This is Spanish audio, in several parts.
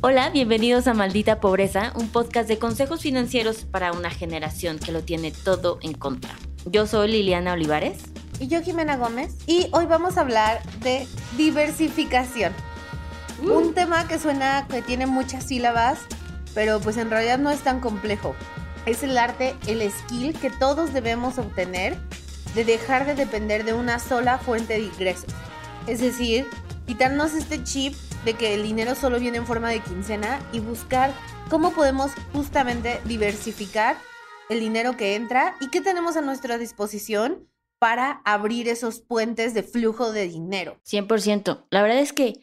Hola, bienvenidos a Maldita Pobreza, un podcast de consejos financieros para una generación que lo tiene todo en contra. Yo soy Liliana Olivares. Y yo Jimena Gómez. Y hoy vamos a hablar de diversificación. Uh. Un tema que suena que tiene muchas sílabas, pero pues en realidad no es tan complejo. Es el arte, el skill que todos debemos obtener de dejar de depender de una sola fuente de ingresos. Es decir, quitarnos este chip de que el dinero solo viene en forma de quincena y buscar cómo podemos justamente diversificar el dinero que entra y qué tenemos a nuestra disposición para abrir esos puentes de flujo de dinero. 100%. La verdad es que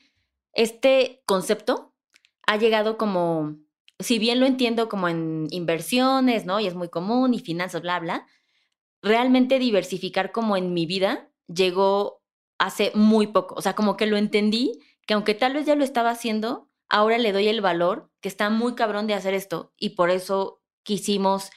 este concepto ha llegado como, si bien lo entiendo como en inversiones, ¿no? Y es muy común y finanzas, bla, bla, realmente diversificar como en mi vida llegó hace muy poco. O sea, como que lo entendí, que aunque tal vez ya lo estaba haciendo, ahora le doy el valor, que está muy cabrón de hacer esto. Y por eso quisimos,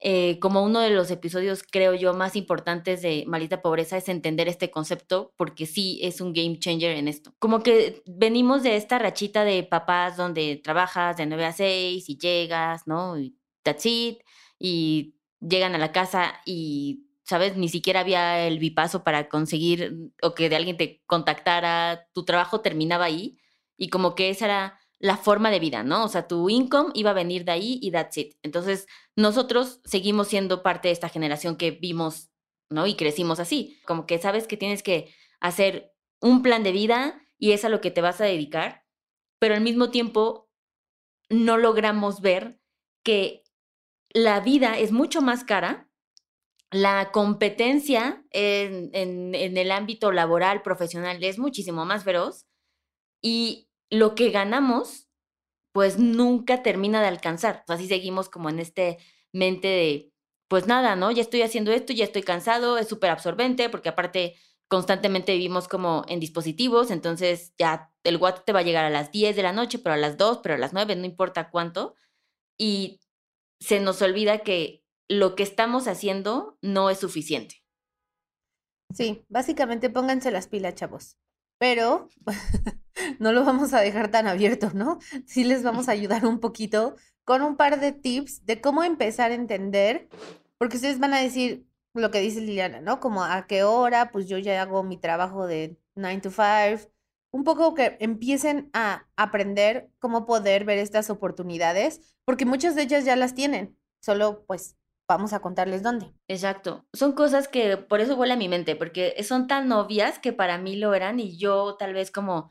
eh, como uno de los episodios, creo yo, más importantes de Maldita Pobreza, es entender este concepto, porque sí es un game changer en esto. Como que venimos de esta rachita de papás donde trabajas de 9 a 6 y llegas, ¿no? Y that's it. Y llegan a la casa y ¿sabes? Ni siquiera había el bipaso para conseguir o que de alguien te contactara, tu trabajo terminaba ahí y como que esa era la forma de vida, ¿no? O sea, tu income iba a venir de ahí y that's it. Entonces, nosotros seguimos siendo parte de esta generación que vimos, ¿no? Y crecimos así, como que sabes que tienes que hacer un plan de vida y es a lo que te vas a dedicar, pero al mismo tiempo no logramos ver que la vida es mucho más cara la competencia en, en, el ámbito laboral, profesional, es muchísimo más feroz y lo que ganamos, pues nunca termina de alcanzar. Así seguimos como en este mente de, pues nada, ¿no? Ya estoy haciendo esto, ya estoy cansado, es súper absorbente, porque aparte constantemente vivimos como en dispositivos, entonces ya el WhatsApp te va a llegar a las 10 de la noche, pero a las 2, pero a las 9, no importa cuánto. Y se nos olvida que lo que estamos haciendo no es suficiente. Sí, básicamente pónganse las pilas, chavos. Pero no lo vamos a dejar tan abierto, ¿no? Sí les vamos a ayudar un poquito con un par de tips de cómo empezar a entender, porque ustedes van a decir lo que dice Liliana, ¿no? Como a qué hora, pues yo ya hago mi trabajo de 9 to 5. Un poco que empiecen a aprender cómo poder ver estas oportunidades, porque muchas de ellas ya las tienen, solo pues vamos a contarles dónde. Exacto. Son cosas que por eso vuela mi mente, porque son tan obvias que para mí lo eran y yo tal vez como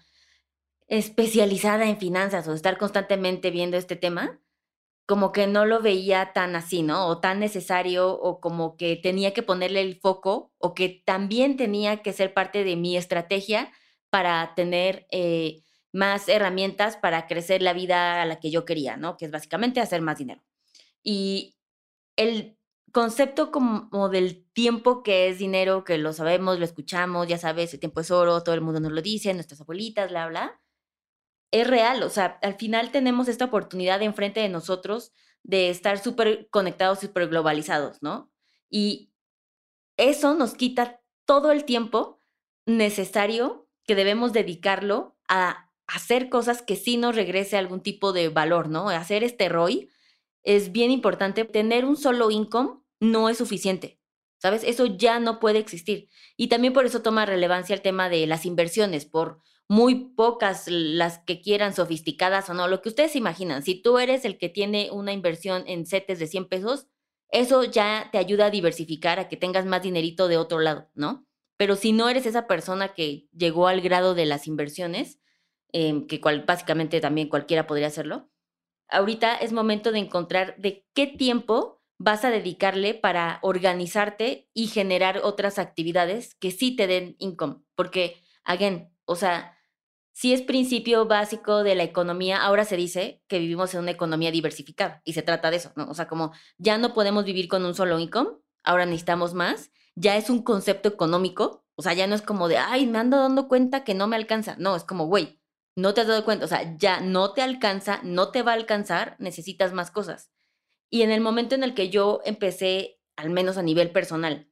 especializada en finanzas o estar constantemente viendo este tema, como que no lo veía tan así, ¿no? O tan necesario o como que tenía que ponerle el foco o que también tenía que ser parte de mi estrategia para tener eh, más herramientas para crecer la vida a la que yo quería, ¿no? Que es básicamente hacer más dinero. Y el concepto como del tiempo que es dinero, que lo sabemos, lo escuchamos, ya sabes, el tiempo es oro, todo el mundo nos lo dice, nuestras abuelitas, bla, bla, es real. O sea, al final tenemos esta oportunidad enfrente de nosotros de estar súper conectados, súper globalizados, ¿no? Y eso nos quita todo el tiempo necesario que debemos dedicarlo a hacer cosas que sí nos regrese algún tipo de valor, ¿no? Hacer este ROI es bien importante. Tener un solo income no es suficiente. ¿Sabes? Eso ya no puede existir. Y también por eso toma relevancia el tema de las inversiones, por muy pocas las que quieran sofisticadas o no, lo que ustedes imaginan. Si tú eres el que tiene una inversión en setes de 100 pesos, eso ya te ayuda a diversificar, a que tengas más dinerito de otro lado, ¿no? Pero si no eres esa persona que llegó al grado de las inversiones, eh, que cual, básicamente también cualquiera podría hacerlo, ahorita es momento de encontrar de qué tiempo vas a dedicarle para organizarte y generar otras actividades que sí te den income. Porque, again, o sea, si es principio básico de la economía, ahora se dice que vivimos en una economía diversificada y se trata de eso, ¿no? O sea, como ya no podemos vivir con un solo income, ahora necesitamos más, ya es un concepto económico, o sea, ya no es como de, ay, me ando dando cuenta que no me alcanza, no, es como, güey, no te has dado cuenta, o sea, ya no te alcanza, no te va a alcanzar, necesitas más cosas. Y en el momento en el que yo empecé, al menos a nivel personal,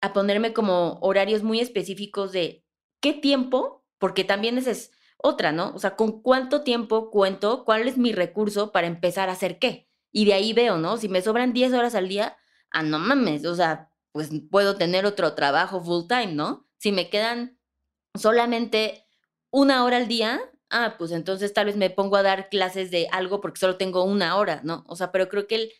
a ponerme como horarios muy específicos de qué tiempo, porque también ese es otra, ¿no? O sea, ¿con cuánto tiempo cuento? ¿Cuál es mi recurso para empezar a hacer qué? Y de ahí veo, ¿no? Si me sobran 10 horas al día, ah, no mames, o sea, pues puedo tener otro trabajo full time, ¿no? Si me quedan solamente una hora al día, ah, pues entonces tal vez me pongo a dar clases de algo porque solo tengo una hora, ¿no? O sea, pero creo que el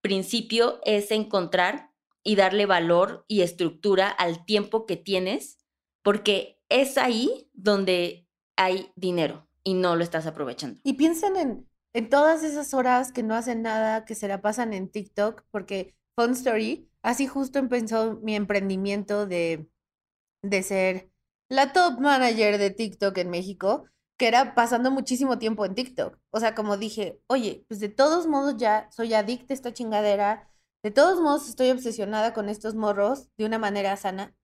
principio es encontrar y darle valor y estructura al tiempo que tienes, porque es ahí donde hay dinero y no lo estás aprovechando. Y piensen en, en todas esas horas que no hacen nada, que se la pasan en TikTok, porque Fun Story, así justo empezó mi emprendimiento de, de ser la top manager de TikTok en México, que era pasando muchísimo tiempo en TikTok. O sea, como dije, oye, pues de todos modos ya soy adicta a esta chingadera, de todos modos estoy obsesionada con estos morros de una manera sana.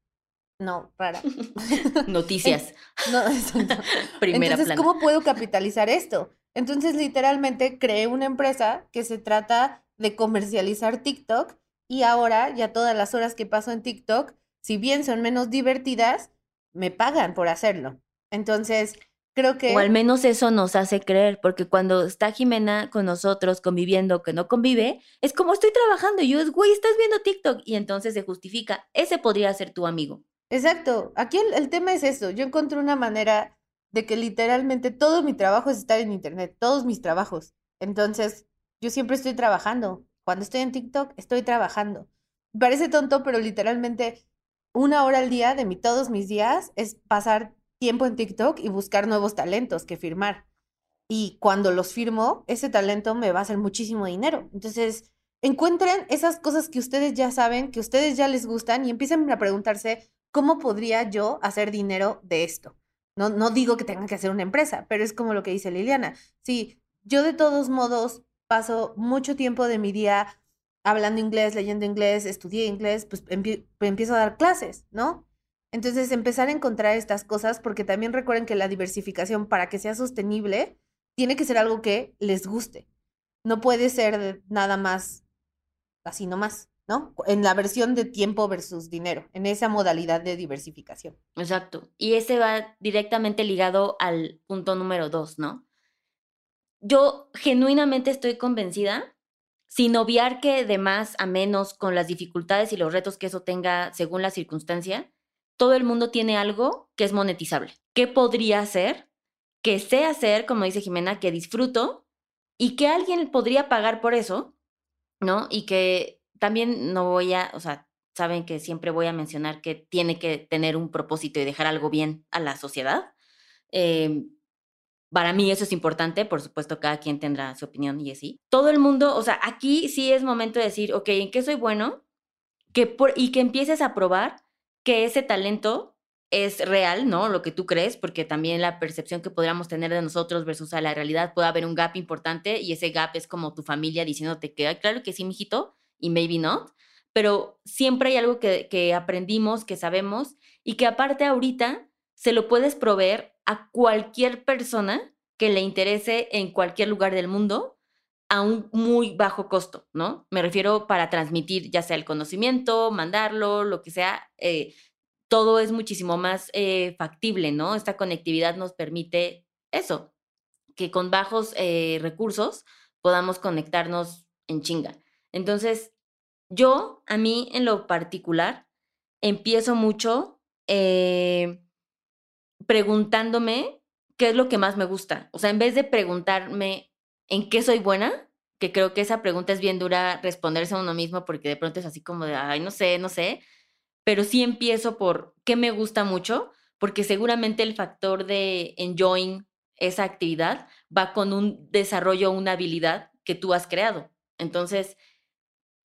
No, rara. Noticias. no, Primera Entonces, ¿cómo puedo capitalizar esto? Entonces, literalmente creé una empresa que se trata de comercializar TikTok y ahora ya todas las horas que paso en TikTok, si bien son menos divertidas, me pagan por hacerlo. Entonces, creo que... O al menos eso nos hace creer, porque cuando está Jimena con nosotros conviviendo, que no convive, es como estoy trabajando y yo es, güey, estás viendo TikTok y entonces se justifica, ese podría ser tu amigo. Exacto, aquí el, tema es eso, yo encontré una manera de que literalmente todo mi trabajo es estar en Internet, todos mis trabajos. Entonces, yo siempre estoy trabajando. Cuando estoy en TikTok, estoy trabajando. Parece tonto, pero literalmente una hora al día de mi, todos mis días es pasar tiempo en TikTok y buscar nuevos talentos que firmar. Y cuando los firmo, ese talento me va a hacer muchísimo dinero. Entonces, encuentren esas cosas que ustedes ya saben, que ustedes ya les gustan y empiecen a preguntarse, ¿cómo podría yo hacer dinero de esto? No, no digo que tengan que hacer una empresa, pero es como lo que dice Liliana. Si yo de todos modos paso mucho tiempo de mi día hablando inglés, leyendo inglés, estudié inglés, pues empiezo a dar clases, ¿no? Entonces, empezar a encontrar estas cosas, porque también recuerden que la diversificación, para que sea sostenible, tiene que ser algo que les guste. No puede ser nada más así nomás, ¿no? En la versión de tiempo versus dinero, en esa modalidad de diversificación. Exacto. Y ese va directamente ligado al punto número dos, ¿no? Yo genuinamente estoy convencida, sin obviar que de más a menos con las dificultades y los retos que eso tenga según la circunstancia, todo el mundo tiene algo que es monetizable. ¿Qué podría ser? Que sé hacer, como dice Jimena, que disfruto y que alguien podría pagar por eso, ¿no? Y que también no voy a, o sea, saben que siempre voy a mencionar que tiene que tener un propósito y dejar algo bien a la sociedad. Em, para mí eso es importante, por supuesto, cada quien tendrá su opinión y así. Todo el mundo, o sea, aquí sí es momento de decir, ok, ¿en qué soy bueno? Que por, y que empieces a probar que ese talento es real, ¿no? Lo que tú crees, porque también la percepción que podríamos tener de nosotros versus a la realidad puede haber un gap importante y ese gap es como tu familia diciéndote que, claro que sí, mijito, y maybe not, pero siempre hay algo que, que aprendimos, que sabemos y que aparte ahorita se lo puedes proveer a cualquier persona que le interese en cualquier lugar del mundo a un muy bajo costo, ¿no? Me refiero para transmitir ya sea el conocimiento, mandarlo, lo que sea, eh, todo es muchísimo más eh, factible, ¿no? Esta conectividad nos permite eso, que con bajos eh, recursos podamos conectarnos en chinga. Entonces, yo, a mí en lo particular, empiezo mucho preguntándome qué es lo que más me gusta. O sea, en vez de preguntarme en qué soy buena, que creo que esa pregunta es bien dura responderse a uno mismo porque de pronto es así como de, ay, no sé, no sé, pero sí empiezo por qué me gusta mucho, porque seguramente el factor de enjoying esa actividad va con un desarrollo, una habilidad que tú has creado. Entonces,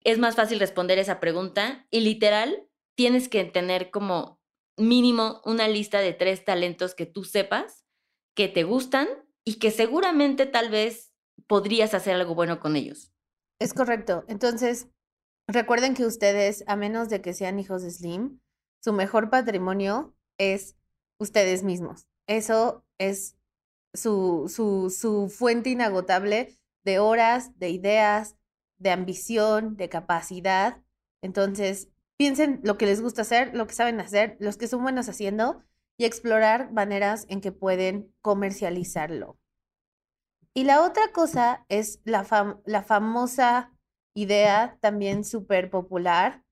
es más fácil responder esa pregunta y literal tienes que tener como mínimo una lista de tres talentos que tú sepas que te gustan y que seguramente tal vez podrías hacer algo bueno con ellos. Es correcto. Entonces, recuerden que ustedes, a menos de que sean hijos de Slim, su mejor patrimonio es ustedes mismos. Eso es su, su, su fuente inagotable de horas, de ideas, de ambición, de capacidad. Entonces, piensen lo que les gusta hacer, lo que saben hacer, los que son buenos haciendo y explorar maneras en que pueden comercializarlo. Y la otra cosa es la, la famosa idea también súper popular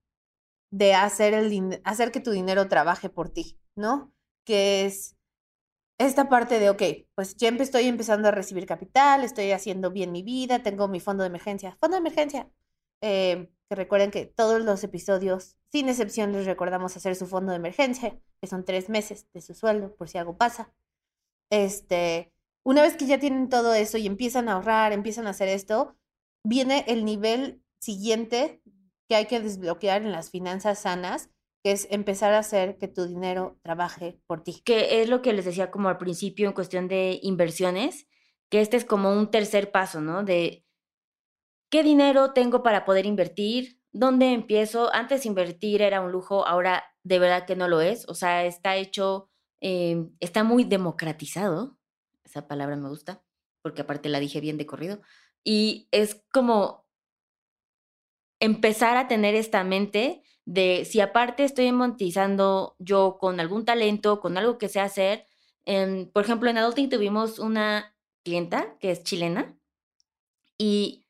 de hacer, el hacer que tu dinero trabaje por ti, ¿no? Que es esta parte de, ok, pues ya estoy empezando a recibir capital, estoy haciendo bien mi vida, tengo mi fondo de emergencia. Fondo de emergencia. Eh, que recuerden que todos los episodios, sin excepción, les recordamos hacer su fondo de emergencia, que son tres meses de su sueldo, por si algo pasa. Este, una vez que ya tienen todo eso y empiezan a ahorrar, empiezan a hacer esto, viene el nivel siguiente que hay que desbloquear en las finanzas sanas, que es empezar a hacer que tu dinero trabaje por ti. Que es lo que les decía como al principio en cuestión de inversiones, que este es como un tercer paso, ¿no? De qué dinero tengo para poder invertir, dónde empiezo. Antes invertir era un lujo, ahora de verdad que no lo es. O sea, está hecho, em, está muy democratizado. Palabra me gusta, porque aparte la dije bien de corrido. Y es como empezar a tener esta mente de si aparte estoy monetizando yo con algún talento, con algo que sé hacer. Em, por ejemplo, en Adulting tuvimos una clienta que es chilena y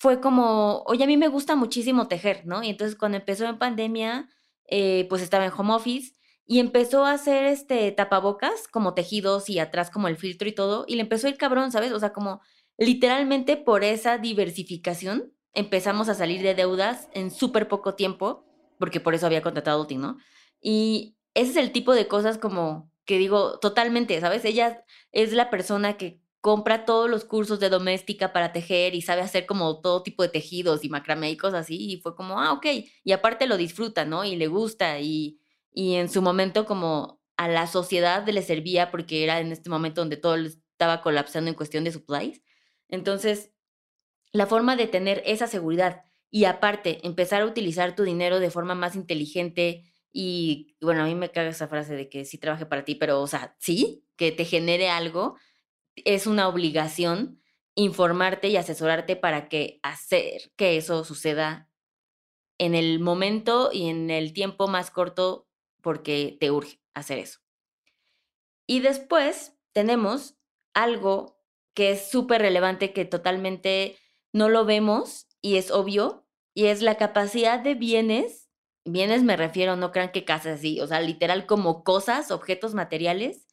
fue como, oye, a mí me gusta muchísimo tejer, ¿no? Y entonces cuando empezó en pandemia, eh, pues estaba en home office y empezó a hacer este tapabocas como tejidos y atrás como el filtro y todo, y le empezó el cabrón, ¿sabes? O sea, como literalmente por esa diversificación empezamos a salir de deudas en súper poco tiempo, porque por eso había contratado a ¿no? Y ese es el tipo de cosas como que digo totalmente, ¿sabes? Ella es la persona que compra todos los cursos de doméstica para tejer y sabe hacer como todo tipo de tejidos y macramé y cosas así, y fue como, ah, ok, y aparte lo disfruta, ¿no? Y le gusta, y, y en su momento como a la sociedad le servía porque era en este momento donde todo estaba colapsando en cuestión de supplies. Entonces, la forma de tener esa seguridad y aparte empezar a utilizar tu dinero de forma más inteligente y bueno, a mí me caga esa frase de que sí trabaje para ti, pero o sea, sí, que te genere algo, es una obligación informarte y asesorarte para que hacer que eso suceda en el momento y en el tiempo más corto porque te urge hacer eso. Y después tenemos algo que es súper relevante, que totalmente no lo vemos y es obvio, y es la capacidad de bienes, bienes me refiero, no crean que casas así, o sea, literal como cosas, objetos materiales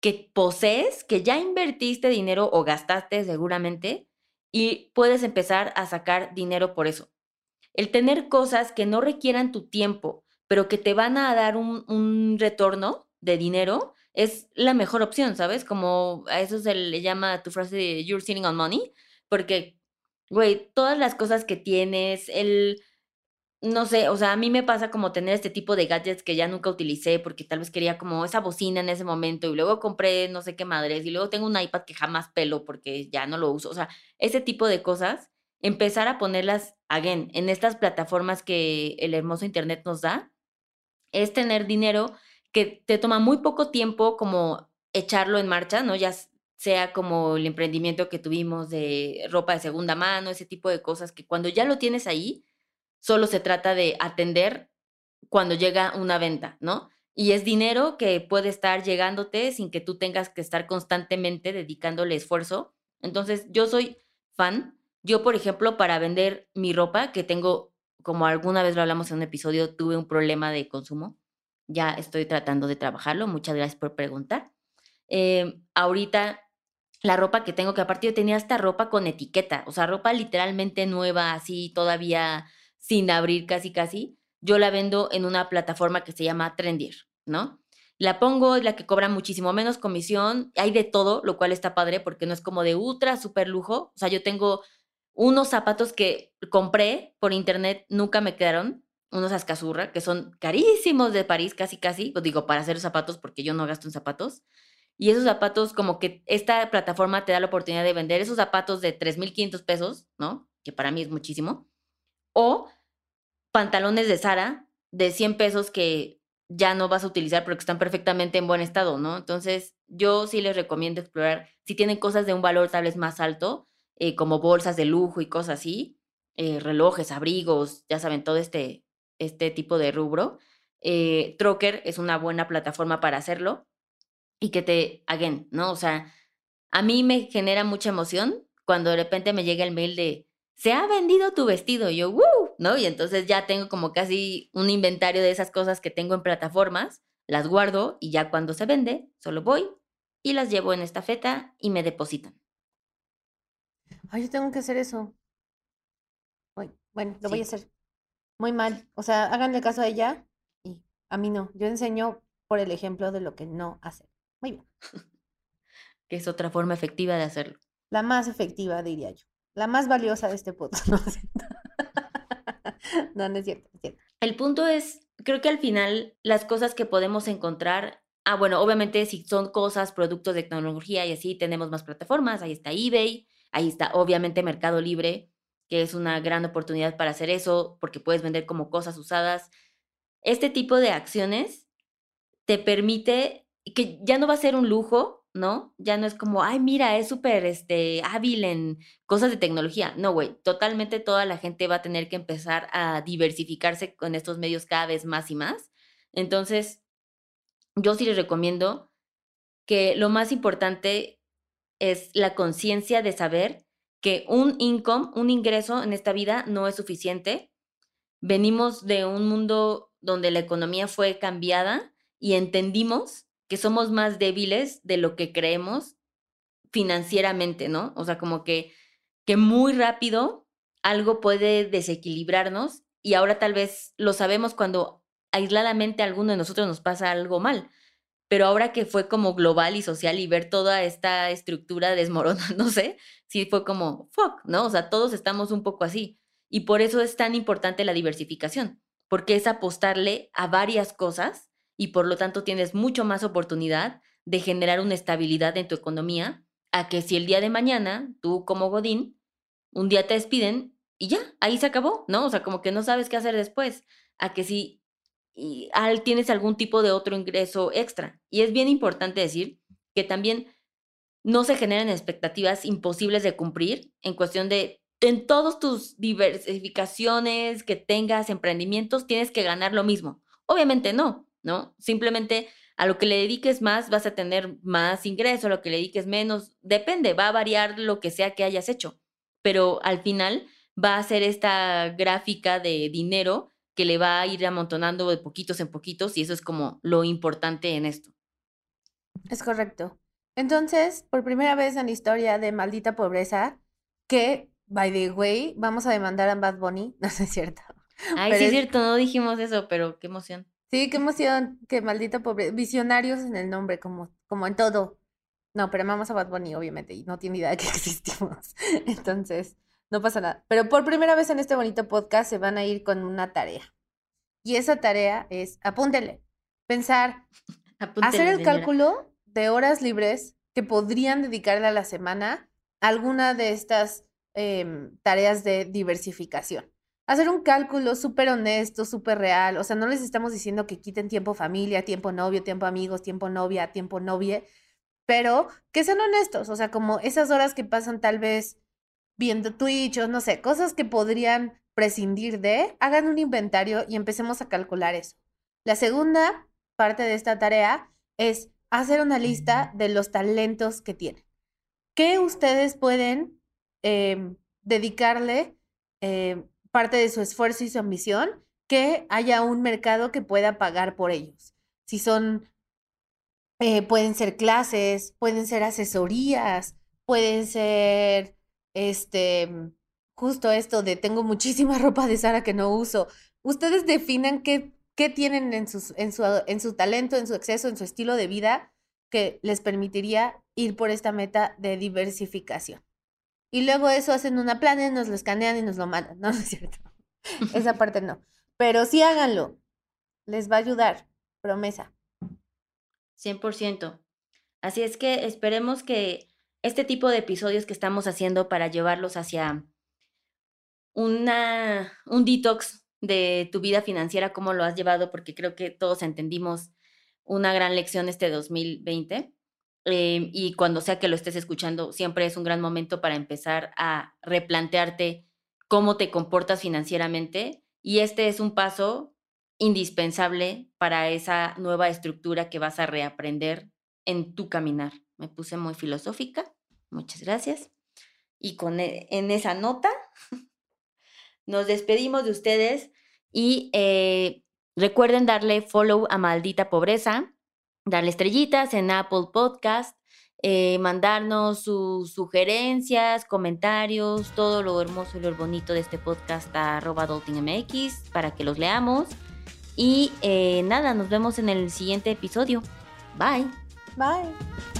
que posees, que ya invertiste dinero o gastaste seguramente, y puedes empezar a sacar dinero por eso. El tener cosas que no requieran tu tiempo, pero que te van a dar un, retorno de dinero, es la mejor opción, ¿sabes? Como a eso se le llama tu frase de you're sitting on money, porque güey, todas las cosas que tienes, el, no sé, o sea, a mí me pasa como tener este tipo de gadgets que ya nunca utilicé porque tal vez quería como esa bocina en ese momento y luego compré no sé qué madres y luego tengo un iPad que jamás pelo porque ya no lo uso, o sea, ese tipo de cosas, empezar a ponerlas, again, en estas plataformas que el hermoso Internet nos da, es tener dinero que te toma muy poco tiempo como echarlo en marcha, ¿no? Ya sea como el emprendimiento que tuvimos de ropa de segunda mano, ese tipo de cosas que cuando ya lo tienes ahí, solo se trata de atender cuando llega una venta, ¿no? Y es dinero que puede estar llegándote sin que tú tengas que estar constantemente dedicándole esfuerzo. Entonces, yo soy fan. Yo, por ejemplo, para vender mi ropa, que tengo, como alguna vez lo hablamos en un episodio, tuve un problema de consumo. Ya estoy tratando de trabajarlo. Muchas gracias por preguntar. Eh, ahorita la ropa que tengo, que aparte yo tenía esta ropa con etiqueta, o sea, ropa literalmente nueva, así todavía sin abrir casi casi, yo la vendo en una plataforma que se llama Trendier, ¿no? La pongo, es la que cobra muchísimo menos comisión, hay de todo, lo cual está padre porque no es como de ultra, super lujo, o sea, yo tengo unos zapatos que compré por internet, nunca me quedaron, unos ascazurra, que son carísimos de París, casi casi, pues digo, para hacer zapatos porque yo no gasto en zapatos, y esos zapatos, como que esta plataforma te da la oportunidad de vender esos zapatos de 3.500 pesos, ¿no? Que para mí es muchísimo. O pantalones de Sara de 100 pesos que ya no vas a utilizar porque están perfectamente en buen estado, ¿no? Entonces, yo sí les recomiendo explorar, si tienen cosas de un valor tal vez más alto, eh, como bolsas de lujo y cosas así, eh, relojes, abrigos, ya saben, todo este, este tipo de rubro, Eh, Trocker es una buena plataforma para hacerlo y que te, again, ¿no? O sea, a mí me genera mucha emoción cuando de repente me llega el mail de, se ha vendido tu vestido, y yo, ¡Woo! ¿no? Y entonces ya tengo como casi un inventario de esas cosas que tengo en plataformas, las guardo y ya cuando se vende, solo voy y las llevo en esta feta y me depositan. Ay, yo tengo que hacer eso. Bueno, lo voy a hacer. Muy mal. O sea, háganle caso a ella y a mí no. Yo enseño por el ejemplo de lo que no hacer. Muy bien. que es otra forma efectiva de hacerlo. La más efectiva, diría yo. La más valiosa de este podcast. No, no, es cierto, es cierto. El punto es, creo que al final las cosas que podemos encontrar, ah, bueno, obviamente si son cosas, productos de tecnología y así, tenemos más plataformas, ahí está eBay, ahí está obviamente Mercado Libre, que es una gran oportunidad para hacer eso, porque puedes vender como cosas usadas. Este tipo de acciones te permite que ya no va a ser un lujo, ¿no? Ya no es como, ay, mira, es súper este, hábil en cosas de tecnología. No, güey, totalmente toda la gente va a tener que empezar a diversificarse con estos medios cada vez más y más. Entonces, yo sí les recomiendo que lo más importante es la conciencia de saber que un income, un ingreso en esta vida no es suficiente. Venimos de un mundo donde la economía fue cambiada y entendimos que somos más débiles de lo que creemos financieramente, ¿no? O sea, como que, que muy rápido algo puede desequilibrarnos y ahora tal vez lo sabemos cuando aisladamente alguno de nosotros nos pasa algo mal pero ahora que fue como global y social y ver toda esta estructura desmoronándose, sí fue como, fuck, ¿no? O sea, todos estamos un poco así. Y por eso es tan importante la diversificación, porque es apostarle a varias cosas y por lo tanto tienes mucho más oportunidad de generar una estabilidad en tu economía a que si el día de mañana tú como Godín, un día te despiden y ya, ahí se acabó, ¿no? O sea, como que no sabes qué hacer después, a que si y al, tienes algún tipo de otro ingreso extra. Y es bien importante decir que también no se generan expectativas imposibles de cumplir en cuestión de en todas tus diversificaciones que tengas, emprendimientos, tienes que ganar lo mismo. Obviamente no, ¿no? Simplemente a lo que le dediques más vas a tener más ingreso, a lo que le dediques menos, depende, va a variar lo que sea que hayas hecho, pero al final va a ser esta gráfica de dinero que le va a ir amontonando de poquitos en poquitos y eso es como lo importante en esto. Es correcto. Entonces, por primera vez en la historia de Maldita Pobreza, que, by the way, vamos a demandar a Bad Bunny, no sé es cierto. Ay, sí es cierto, no dijimos eso, pero qué emoción. Sí, qué emoción, que Maldita Pobreza, visionarios en el nombre, como, como en todo. No, pero amamos a Bad Bunny, obviamente, y no tiene idea de que existimos. Entonces, no pasa nada. Pero por primera vez en este bonito podcast se van a ir con una tarea. Y esa tarea es, apúntele, pensar, hacer el cálculo de horas libres que podrían dedicarle a la semana a alguna de estas em, tareas de diversificación. Hacer un cálculo súper honesto, súper real. O sea, no les estamos diciendo que quiten tiempo familia, tiempo novio, tiempo amigos, tiempo novia, tiempo novie, pero que sean honestos. O sea, como esas horas que pasan tal vez viendo Twitch o no sé, cosas que podrían prescindir de, hagan un inventario y empecemos a calcular eso. La segunda parte de esta tarea es hacer una lista de los talentos que tienen. ¿Qué ustedes pueden em, dedicarle em, parte de su esfuerzo y su ambición? Que haya un mercado que pueda pagar por ellos. Si son, eh, pueden ser clases, pueden ser asesorías, pueden ser este, mm, justo esto de tengo muchísima ropa de Sara que no uso. Ustedes definan qué, qué tienen en, sus, en, su, en su talento, en su exceso, en su estilo de vida que les permitiría ir por esta meta de diversificación. Y luego eso hacen una plana, nos lo escanean y nos lo mandan. No, no es cierto. Esa parte no. Pero sí háganlo. Les va a ayudar. Promesa. 100%. Así es que esperemos que este tipo de episodios que estamos haciendo para llevarlos hacia una, un detox de tu vida financiera, cómo lo has llevado, porque creo que todos entendimos una gran lección este 2020. Eh, y cuando sea que lo estés escuchando, siempre es un gran momento para empezar a replantearte cómo te comportas financieramente. Y este es un paso indispensable para esa nueva estructura que vas a reaprender en tu caminar. Me puse muy filosófica. Muchas gracias. Y con e, en esa nota nos despedimos de ustedes y eh, recuerden darle follow a Maldita Pobreza, darle estrellitas en Apple Podcast, eh, mandarnos sus sugerencias, comentarios, todo lo hermoso y lo bonito de este podcast a arroba para que los leamos. Y eh, nada, nos vemos en el siguiente episodio. Bye. Bye.